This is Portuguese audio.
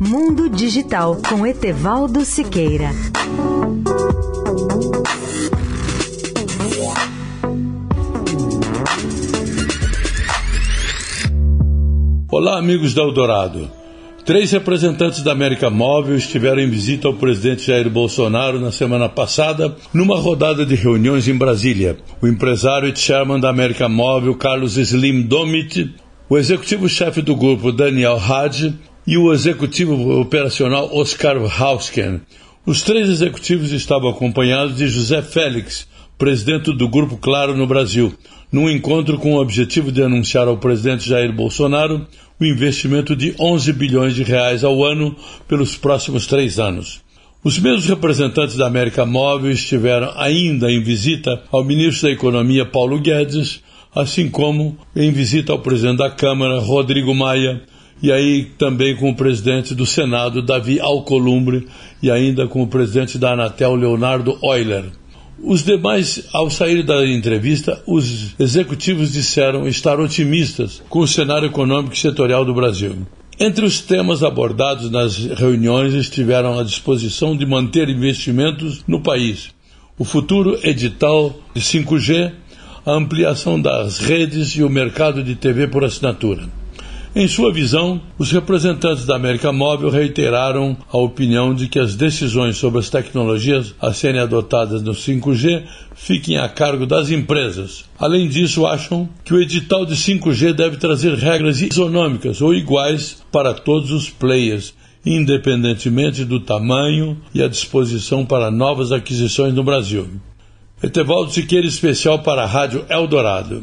Mundo Digital com Etevaldo Siqueira. Olá, amigos da Eldorado. Três representantes da América Móvel estiveram em visita ao presidente Jair Bolsonaro na semana passada, numa rodada de reuniões em Brasília. O empresário e chairman da América Móvel, Carlos Slim Domit, o executivo-chefe do grupo, Daniel Hadj, e o executivo operacional, Oscar Hausken. Os três executivos estavam acompanhados de José Félix, presidente do Grupo Claro no Brasil, num encontro com o objetivo de anunciar ao presidente Jair Bolsonaro o investimento de 11 bilhões de reais ao ano pelos próximos três anos. Os mesmos representantes da América Móvel estiveram ainda em visita ao ministro da Economia Paulo Guedes, assim como em visita ao presidente da Câmara Rodrigo Maia, e aí também com o presidente do Senado Davi Alcolumbre e ainda com o presidente da Anatel Leonardo Euler. Os demais, ao sair da entrevista, os executivos disseram estar otimistas com o cenário econômico e setorial do Brasil. Entre os temas abordados nas reuniões estiveram a disposição de manter investimentos no país, o futuro edital de 5G, a ampliação das redes e o mercado de TV por assinatura. Em sua visão, os representantes da América Móvel reiteraram a opinião de que as decisões sobre as tecnologias a serem adotadas no 5G fiquem a cargo das empresas. Além disso, acham que o edital de 5G deve trazer regras isonômicas ou iguais para todos os players, independentemente do tamanho e a disposição para novas aquisições no Brasil. Etevaldo Siqueira, especial para a Rádio Eldorado.